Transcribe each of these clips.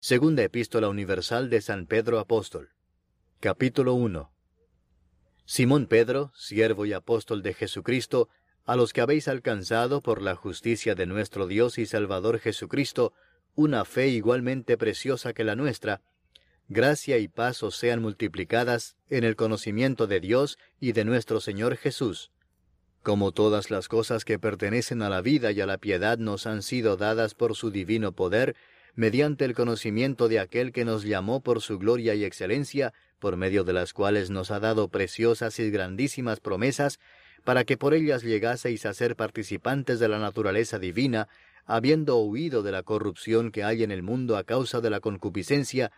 Segunda Epístola Universal de San Pedro Apóstol. Capítulo 1. Simón Pedro, siervo y apóstol de Jesucristo, a los que habéis alcanzado por la justicia de nuestro Dios y Salvador Jesucristo, una fe igualmente preciosa que la nuestra, gracia y paz os sean multiplicadas en el conocimiento de Dios y de nuestro Señor Jesús. Como todas las cosas que pertenecen a la vida y a la piedad nos han sido dadas por su divino poder, mediante el conocimiento de aquel que nos llamó por su gloria y excelencia, por medio de las cuales nos ha dado preciosas y grandísimas promesas, para que por ellas llegaseis a ser participantes de la naturaleza divina, habiendo huido de la corrupción que hay en el mundo a causa de la concupiscencia,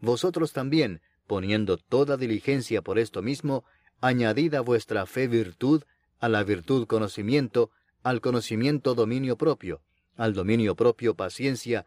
vosotros también, poniendo toda diligencia por esto mismo, añadid a vuestra fe virtud, a la virtud conocimiento, al conocimiento dominio propio, al dominio propio paciencia,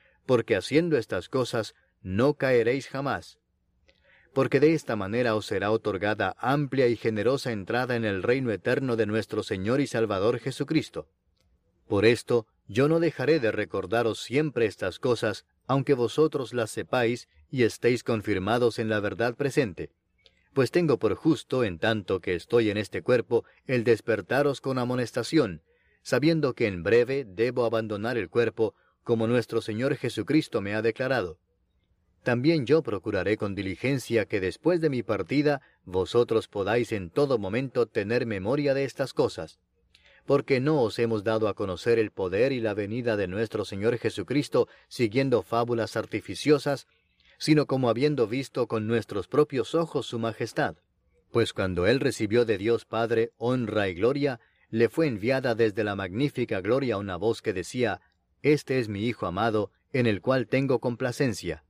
porque haciendo estas cosas no caeréis jamás. Porque de esta manera os será otorgada amplia y generosa entrada en el reino eterno de nuestro Señor y Salvador Jesucristo. Por esto yo no dejaré de recordaros siempre estas cosas, aunque vosotros las sepáis y estéis confirmados en la verdad presente. Pues tengo por justo, en tanto que estoy en este cuerpo, el despertaros con amonestación, sabiendo que en breve debo abandonar el cuerpo, como nuestro Señor Jesucristo me ha declarado. También yo procuraré con diligencia que después de mi partida vosotros podáis en todo momento tener memoria de estas cosas, porque no os hemos dado a conocer el poder y la venida de nuestro Señor Jesucristo siguiendo fábulas artificiosas, sino como habiendo visto con nuestros propios ojos su majestad. Pues cuando Él recibió de Dios Padre honra y gloria, le fue enviada desde la magnífica gloria una voz que decía, Este es mi Hijo amado, en el cual tengo complacencia.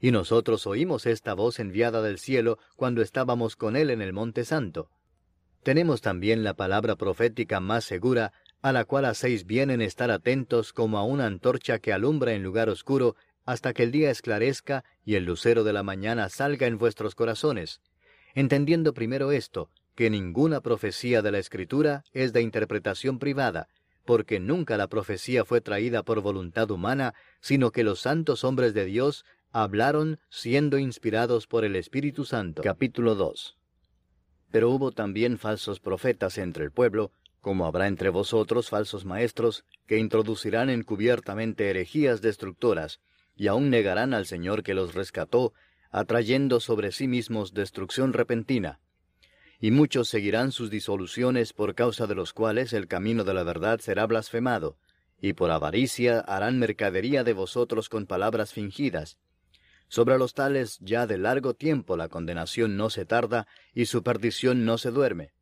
Y nosotros oímos esta voz enviada del cielo cuando estábamos con Él en el Monte Santo. Tenemos también la palabra profética más segura, a la cual hacéis bien en estar atentos como a una antorcha que alumbra en lugar oscuro hasta que el día esclarezca y el lucero de la mañana salga en vuestros corazones, entendiendo primero esto, que ninguna profecía de la Escritura es de interpretación privada, porque nunca la profecía fue traída por voluntad humana, sino que los santos hombres de Dios hablaron siendo inspirados por el Espíritu Santo. Capítulo 2 Pero hubo también falsos profetas entre el pueblo, como habrá entre vosotros falsos maestros, que introducirán encubiertamente herejías destructoras, y aún negarán al Señor que los rescató, atrayendo sobre sí mismos destrucción repentina. Y muchos seguirán sus disoluciones por causa de los cuales el camino de la verdad será blasfemado, y por avaricia harán mercadería de vosotros con palabras fingidas. Sobre los tales ya de largo tiempo la condenación no se tarda y su perdición no se duerme.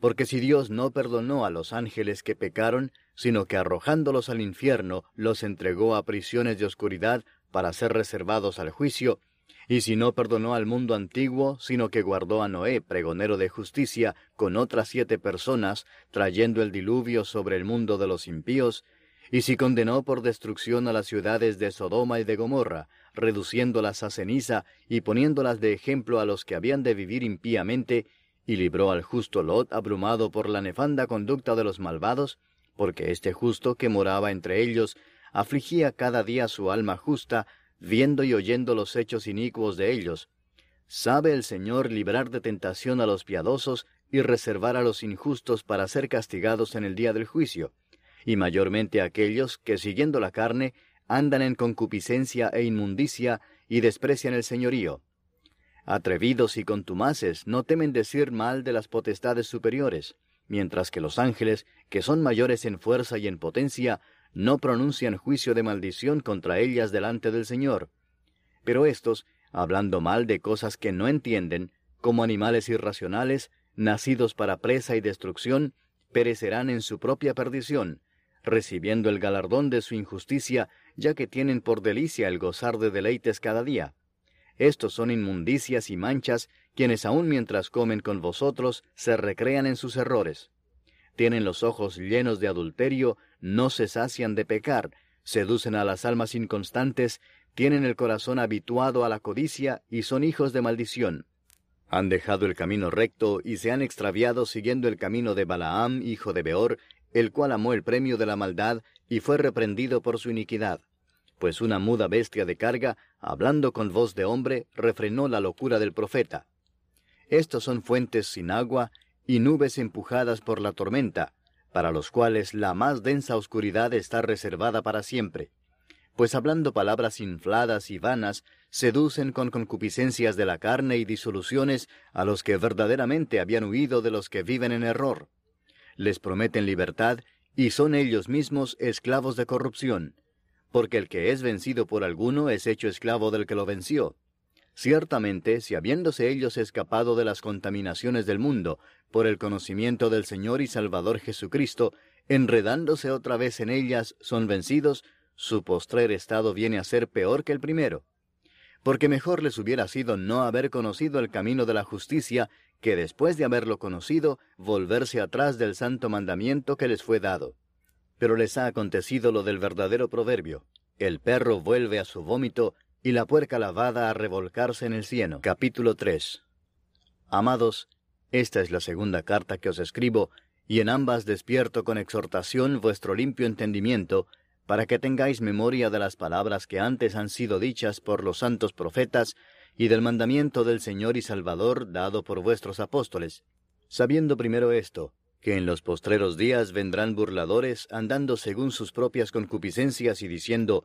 Porque si Dios no perdonó a los ángeles que pecaron, sino que arrojándolos al infierno los entregó a prisiones de oscuridad para ser reservados al juicio, y si no perdonó al mundo antiguo, sino que guardó a Noé, pregonero de justicia, con otras siete personas, trayendo el diluvio sobre el mundo de los impíos, y si condenó por destrucción a las ciudades de Sodoma y de Gomorra, reduciéndolas a ceniza y poniéndolas de ejemplo a los que habían de vivir impíamente, y libró al justo Lot abrumado por la nefanda conducta de los malvados, porque este justo que moraba entre ellos afligía cada día su alma justa, viendo y oyendo los hechos inicuos de ellos. Sabe el Señor librar de tentación a los piadosos y reservar a los injustos para ser castigados en el día del juicio, y mayormente a aquellos que, siguiendo la carne, andan en concupiscencia e inmundicia y desprecian el señorío. Atrevidos y contumaces no temen decir mal de las potestades superiores, mientras que los ángeles, que son mayores en fuerza y en potencia, no pronuncian juicio de maldición contra ellas delante del Señor. Pero estos, hablando mal de cosas que no entienden, como animales irracionales, nacidos para presa y destrucción, perecerán en su propia perdición, recibiendo el galardón de su injusticia, ya que tienen por delicia el gozar de deleites cada día. Estos son inmundicias y manchas, quienes aun mientras comen con vosotros se recrean en sus errores. Tienen los ojos llenos de adulterio, no se sacian de pecar, seducen a las almas inconstantes, tienen el corazón habituado a la codicia y son hijos de maldición. Han dejado el camino recto y se han extraviado siguiendo el camino de Balaam, hijo de Beor, el cual amó el premio de la maldad y fue reprendido por su iniquidad. Pues una muda bestia de carga, hablando con voz de hombre, refrenó la locura del profeta. Estos son fuentes sin agua y nubes empujadas por la tormenta, para los cuales la más densa oscuridad está reservada para siempre. Pues hablando palabras infladas y vanas, seducen con concupiscencias de la carne y disoluciones a los que verdaderamente habían huido de los que viven en error. Les prometen libertad y son ellos mismos esclavos de corrupción, porque el que es vencido por alguno es hecho esclavo del que lo venció. Ciertamente, si habiéndose ellos escapado de las contaminaciones del mundo por el conocimiento del Señor y Salvador Jesucristo, enredándose otra vez en ellas, son vencidos, su postrer estado viene a ser peor que el primero. Porque mejor les hubiera sido no haber conocido el camino de la justicia que después de haberlo conocido, volverse atrás del santo mandamiento que les fue dado. Pero les ha acontecido lo del verdadero proverbio. El perro vuelve a su vómito y la puerca lavada a revolcarse en el cieno. Capítulo 3. Amados, esta es la segunda carta que os escribo, y en ambas despierto con exhortación vuestro limpio entendimiento, para que tengáis memoria de las palabras que antes han sido dichas por los santos profetas, y del mandamiento del Señor y Salvador dado por vuestros apóstoles, sabiendo primero esto, que en los postreros días vendrán burladores andando según sus propias concupiscencias y diciendo,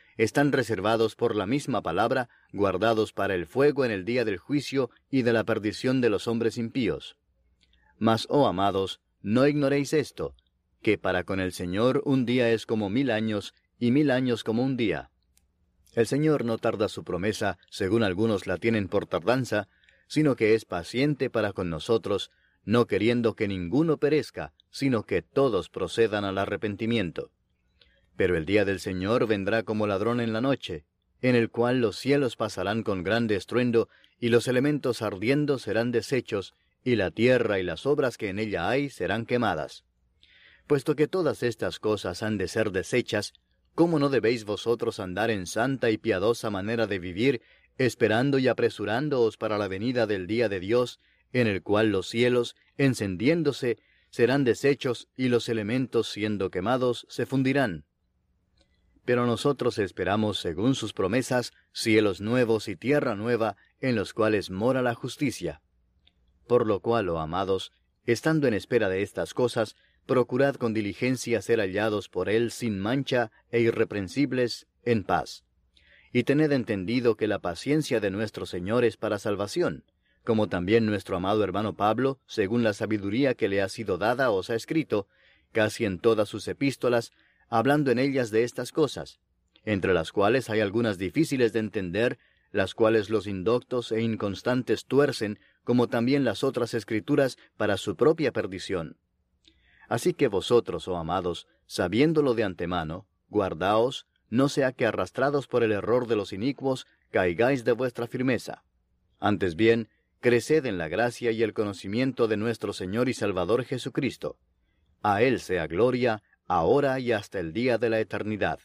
están reservados por la misma palabra, guardados para el fuego en el día del juicio y de la perdición de los hombres impíos. Mas, oh amados, no ignoréis esto, que para con el Señor un día es como mil años, y mil años como un día. El Señor no tarda su promesa, según algunos la tienen por tardanza, sino que es paciente para con nosotros, no queriendo que ninguno perezca, sino que todos procedan al arrepentimiento. Pero el día del Señor vendrá como ladrón en la noche, en el cual los cielos pasarán con grande estruendo, y los elementos ardiendo serán deshechos, y la tierra y las obras que en ella hay serán quemadas. Puesto que todas estas cosas han de ser deshechas, ¿cómo no debéis vosotros andar en santa y piadosa manera de vivir, esperando y apresurándoos para la venida del día de Dios, en el cual los cielos, encendiéndose, serán deshechos y los elementos siendo quemados se fundirán? Pero nosotros esperamos, según sus promesas, cielos nuevos y tierra nueva, en los cuales mora la justicia. Por lo cual, oh amados, estando en espera de estas cosas, procurad con diligencia ser hallados por Él sin mancha e irreprensibles, en paz. Y tened entendido que la paciencia de nuestro Señor es para salvación, como también nuestro amado hermano Pablo, según la sabiduría que le ha sido dada, os ha escrito, casi en todas sus epístolas, hablando en ellas de estas cosas, entre las cuales hay algunas difíciles de entender, las cuales los indoctos e inconstantes tuercen, como también las otras escrituras, para su propia perdición. Así que vosotros, oh amados, sabiéndolo de antemano, guardaos, no sea que arrastrados por el error de los inicuos, caigáis de vuestra firmeza. Antes bien, creced en la gracia y el conocimiento de nuestro Señor y Salvador Jesucristo. A Él sea gloria, ahora y hasta el día de la eternidad.